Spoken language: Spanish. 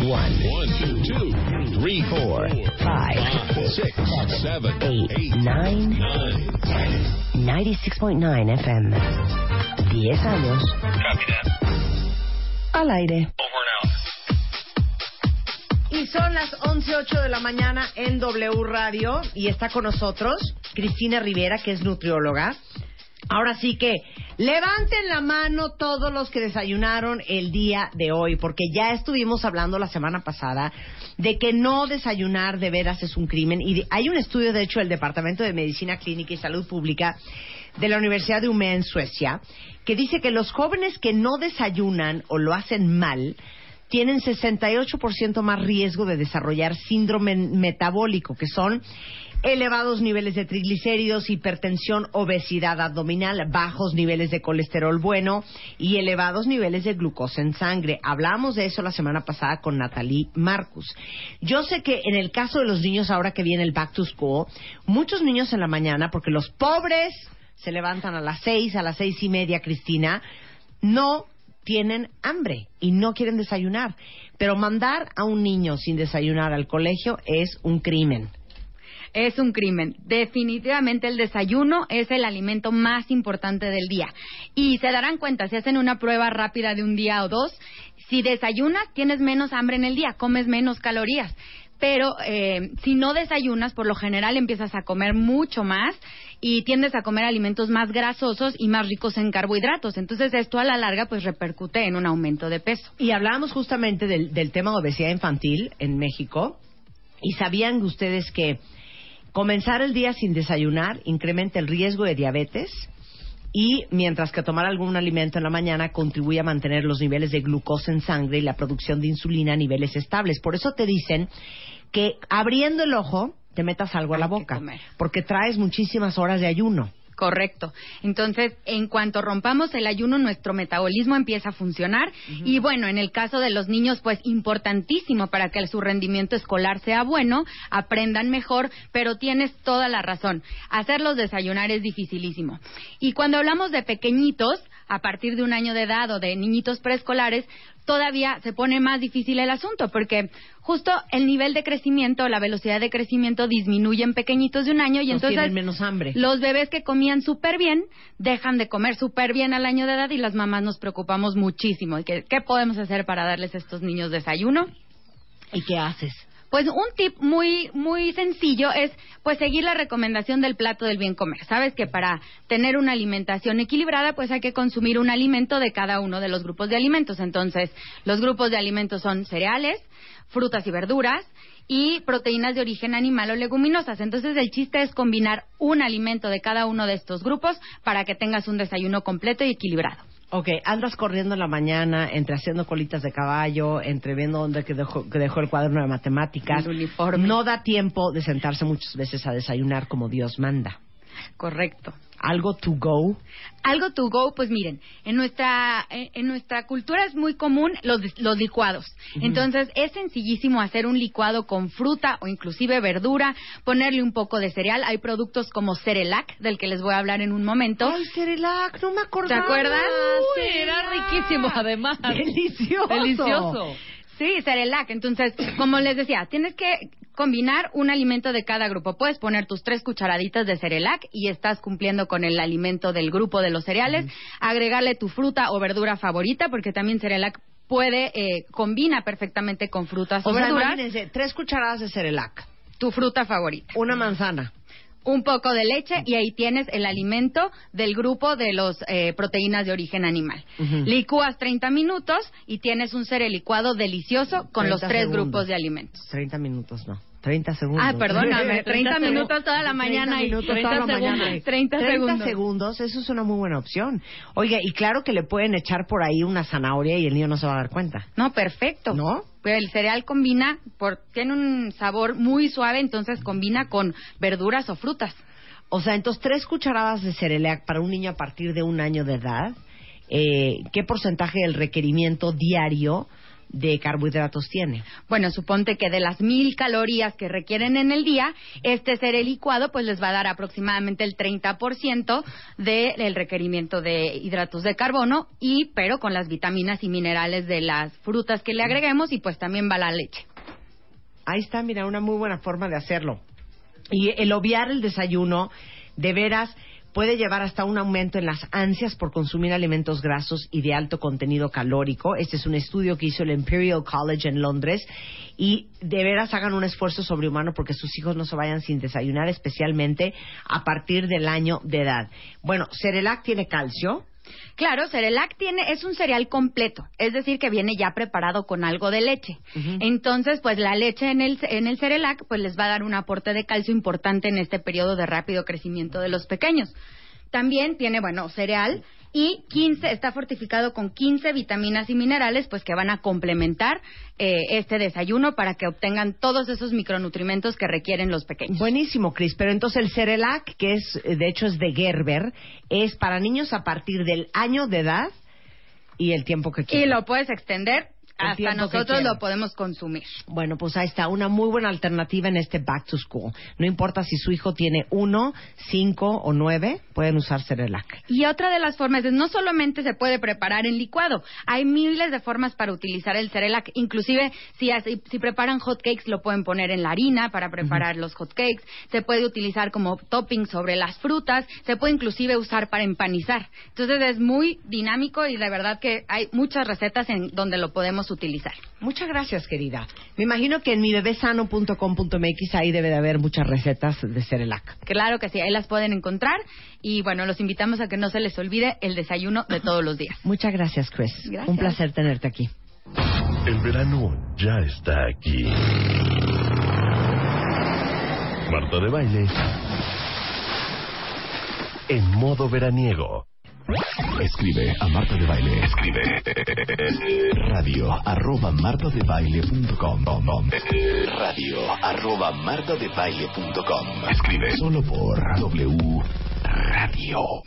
One, One, two, two, three, four, five, six, seven, eight, eight, nine, nine, 96.9 FM. 10 años Copy that. al aire. Over and out. Y son las 11.08 de la mañana en W Radio y está con nosotros Cristina Rivera, que es nutrióloga. Ahora sí que levanten la mano todos los que desayunaron el día de hoy, porque ya estuvimos hablando la semana pasada de que no desayunar de veras es un crimen. Y hay un estudio, de hecho, del Departamento de Medicina Clínica y Salud Pública de la Universidad de Umeå en Suecia, que dice que los jóvenes que no desayunan o lo hacen mal tienen 68% más riesgo de desarrollar síndrome metabólico, que son elevados niveles de triglicéridos, hipertensión, obesidad abdominal, bajos niveles de colesterol bueno y elevados niveles de glucosa en sangre. Hablamos de eso la semana pasada con Natalie Marcus. Yo sé que en el caso de los niños ahora que viene el back to school, muchos niños en la mañana, porque los pobres se levantan a las seis, a las seis y media, Cristina, no tienen hambre y no quieren desayunar. Pero mandar a un niño sin desayunar al colegio es un crimen. Es un crimen. Definitivamente el desayuno es el alimento más importante del día. Y se darán cuenta, si hacen una prueba rápida de un día o dos, si desayunas tienes menos hambre en el día, comes menos calorías. Pero eh, si no desayunas, por lo general empiezas a comer mucho más y tiendes a comer alimentos más grasosos y más ricos en carbohidratos. Entonces esto a la larga pues repercute en un aumento de peso. Y hablábamos justamente del, del tema de obesidad infantil en México. Y sabían ustedes que comenzar el día sin desayunar incrementa el riesgo de diabetes y mientras que tomar algún alimento en la mañana contribuye a mantener los niveles de glucosa en sangre y la producción de insulina a niveles estables. Por eso te dicen que abriendo el ojo te metas algo a la boca, porque traes muchísimas horas de ayuno. Correcto. Entonces, en cuanto rompamos el ayuno, nuestro metabolismo empieza a funcionar. Y bueno, en el caso de los niños, pues importantísimo para que su rendimiento escolar sea bueno, aprendan mejor, pero tienes toda la razón. Hacerlos desayunar es dificilísimo. Y cuando hablamos de pequeñitos, a partir de un año de edad o de niñitos preescolares, todavía se pone más difícil el asunto, porque justo el nivel de crecimiento, la velocidad de crecimiento disminuye en pequeñitos de un año y entonces menos hambre. los bebés que comían súper bien dejan de comer súper bien al año de edad y las mamás nos preocupamos muchísimo. ¿Y ¿Qué, ¿Qué podemos hacer para darles a estos niños desayuno? ¿Y qué haces? Pues un tip muy muy sencillo es pues seguir la recomendación del plato del bien comer. Sabes que para tener una alimentación equilibrada pues hay que consumir un alimento de cada uno de los grupos de alimentos. Entonces, los grupos de alimentos son cereales, frutas y verduras y proteínas de origen animal o leguminosas. Entonces, el chiste es combinar un alimento de cada uno de estos grupos para que tengas un desayuno completo y equilibrado. Ok, andas corriendo en la mañana, entre haciendo colitas de caballo, entre viendo dónde que dejó, que dejó el cuaderno de matemáticas. El uniforme. No da tiempo de sentarse muchas veces a desayunar como Dios manda. Correcto. Algo to go. Algo to go, pues miren, en nuestra en, en nuestra cultura es muy común los, los licuados. Entonces es sencillísimo hacer un licuado con fruta o inclusive verdura, ponerle un poco de cereal. Hay productos como Cerelac, del que les voy a hablar en un momento. Ay, Cerelac, no me ¿Te acordaba. acuerdas? Uy, era riquísimo, además. Delicioso. Delicioso. Sí, Cerelac. Entonces, como les decía, tienes que combinar un alimento de cada grupo. Puedes poner tus tres cucharaditas de Cerelac y estás cumpliendo con el alimento del grupo de los cereales. Agregarle tu fruta o verdura favorita, porque también Cerelac puede, eh, combina perfectamente con frutas o, O sea, verduras. imagínense, tres cucharadas de Cerelac, Tu fruta favorita. una manzana. Un poco de leche y ahí tienes el alimento del grupo de los eh, proteínas de origen animal. Licúas 30 minutos y tienes un cereal licuado delicioso con los 30 tres segundos. grupos de alimentos. 30 minutos, no. 30 segundos. Ah, perdóname, 30 minutos toda la mañana y 30 30 minutos toda la mañana. segundos. 30 segundos. segundos, eso es una muy buena opción. Oiga, y claro que le pueden echar por ahí una zanahoria y el niño no se va a dar cuenta. No, perfecto. ¿No? Pero el cereal combina, por, tiene un sabor muy suave, entonces combina con verduras o frutas. O sea, entonces tres cucharadas de Cerelac para un niño a partir de un año de edad. Eh, ¿Qué porcentaje del requerimiento diario de carbohidratos tiene? Bueno, suponte que de las mil calorías que requieren en el día, este cereal licuado pues les va a dar aproximadamente el 30% del requerimiento de hidratos de carbono y pero con las vitaminas y minerales de las frutas que le agreguemos y pues también va la leche. Ahí está, mira, una muy buena forma de hacerlo. Y el obviar el desayuno, de veras, puede llevar hasta un aumento en las ansias por consumir alimentos grasos y de alto contenido calórico. Este es un estudio que hizo el Imperial College en Londres. Y de veras hagan un esfuerzo sobrehumano porque sus hijos no se vayan sin desayunar, especialmente a partir del año de edad. Bueno, Cerelac tiene calcio. Claro, Cerelac tiene, es un cereal completo, es decir, que viene ya preparado con algo de leche. Entonces, pues la leche en el, en el Cerelac, pues les va a dar un aporte de calcio importante en este periodo de rápido crecimiento de los pequeños. También tiene, bueno, cereal y 15, está fortificado con 15 vitaminas y minerales, pues que van a complementar eh, este desayuno para que obtengan todos esos micronutrimentos que requieren los pequeños. Buenísimo, Cris. Pero entonces el Cerelac, que es, de hecho es de Gerber, es para niños a partir del año de edad y el tiempo que Y quieran. lo puedes extender hasta nosotros lo podemos consumir. Bueno, pues ahí está, una muy buena alternativa en este Back to School. No importa si su hijo tiene uno, cinco o nueve, pueden usar Cerelac. Y otra de las formas es no solamente se puede preparar en licuado, hay miles de formas para utilizar el Cerelac. Inclusive si, si preparan hot cakes lo pueden poner en la harina para preparar los hot cakes. Se puede utilizar como topping sobre las frutas. Se puede inclusive usar para empanizar. Entonces es muy dinámico y de verdad que hay muchas recetas en donde lo podemos utilizar. Muchas gracias, querida. Me imagino que en mibebesano.com.mx ahí debe de haber muchas recetas de Cerelac. Claro que sí, ahí las pueden encontrar y bueno, los invitamos a que no se les olvide el desayuno de todos los días. Muchas gracias, Chris. Gracias. Un placer tenerte aquí. El verano ya está aquí. Marta de baile. En modo veraniego. Escribe a Marta de Baile. Escribe radio arroba martadebaile.com radio arroba martadebaile.com Escribe solo por W Radio.